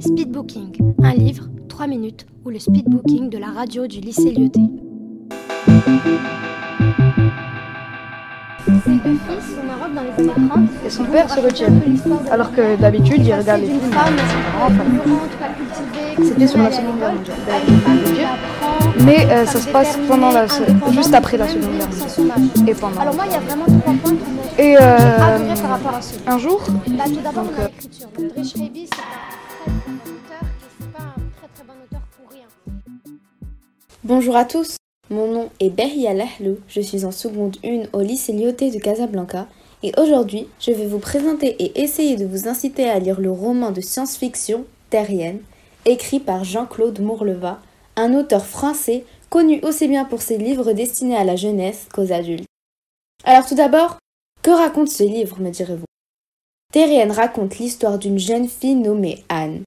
Speedbooking, un livre, 3 minutes, ou le speedbooking de la radio du lycée Lyoté. Ces deux fils au Maroc dans les années 30. Et son père se retient. Alors que d'habitude, il regarde les films. C'était sur la Seconde Guerre mondiale. Mais euh, ça se passe pendant la, juste après la Seconde Guerre mondiale. Et pendant. Alors moi, il y a vraiment trois points Et euh, un jour, Bah, tout d'abord, Donc, on a euh, Bonjour à tous, mon nom est Beria Lahlou, je suis en seconde 1 au lycée Lyoté de Casablanca et aujourd'hui je vais vous présenter et essayer de vous inciter à lire le roman de science-fiction Terrienne, écrit par Jean-Claude Mourleva, un auteur français connu aussi bien pour ses livres destinés à la jeunesse qu'aux adultes. Alors tout d'abord, que raconte ce livre, me direz-vous? Terrienne raconte l'histoire d'une jeune fille nommée Anne.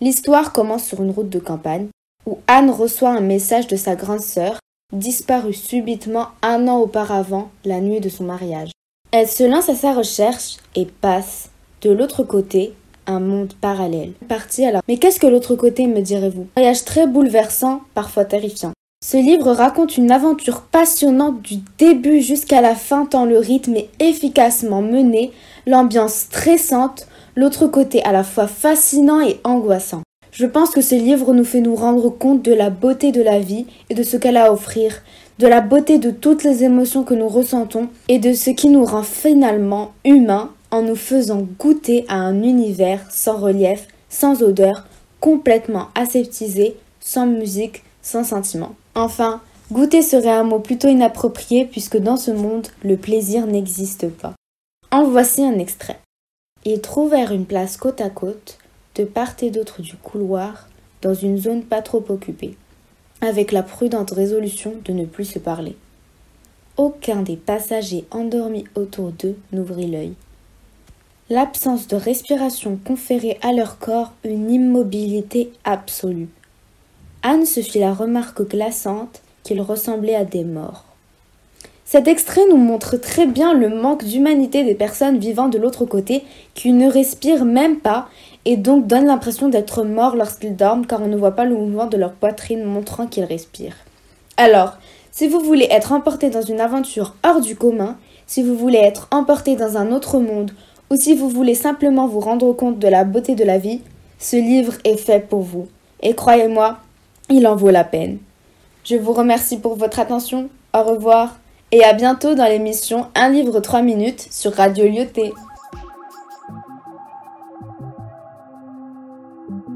L'histoire commence sur une route de campagne où Anne reçoit un message de sa grande sœur, disparue subitement un an auparavant, la nuit de son mariage. Elle se lance à sa recherche et passe, de l'autre côté, un monde parallèle. Partie alors. Mais qu'est-ce que l'autre côté, me direz-vous? Voyage très bouleversant, parfois terrifiant. Ce livre raconte une aventure passionnante du début jusqu'à la fin tant le rythme est efficacement mené, l'ambiance stressante, l'autre côté à la fois fascinant et angoissant. Je pense que ce livre nous fait nous rendre compte de la beauté de la vie et de ce qu'elle a à offrir, de la beauté de toutes les émotions que nous ressentons et de ce qui nous rend finalement humains en nous faisant goûter à un univers sans relief, sans odeur, complètement aseptisé, sans musique, sans sentiment. Enfin, goûter serait un mot plutôt inapproprié puisque dans ce monde, le plaisir n'existe pas. En voici un extrait. Ils trouvèrent une place côte à côte, de part et d'autre du couloir, dans une zone pas trop occupée, avec la prudente résolution de ne plus se parler. Aucun des passagers endormis autour d'eux n'ouvrit l'œil. L'absence de respiration conférait à leur corps une immobilité absolue. Anne se fit la remarque glaçante qu'ils ressemblaient à des morts. Cet extrait nous montre très bien le manque d'humanité des personnes vivant de l'autre côté qui ne respirent même pas et donc donnent l'impression d'être morts lorsqu'ils dorment car on ne voit pas le mouvement de leur poitrine montrant qu'ils respirent. Alors, si vous voulez être emporté dans une aventure hors du commun, si vous voulez être emporté dans un autre monde ou si vous voulez simplement vous rendre compte de la beauté de la vie, ce livre est fait pour vous. Et croyez-moi, il en vaut la peine. Je vous remercie pour votre attention. Au revoir et à bientôt dans l'émission Un livre 3 minutes sur Radio Lyoté.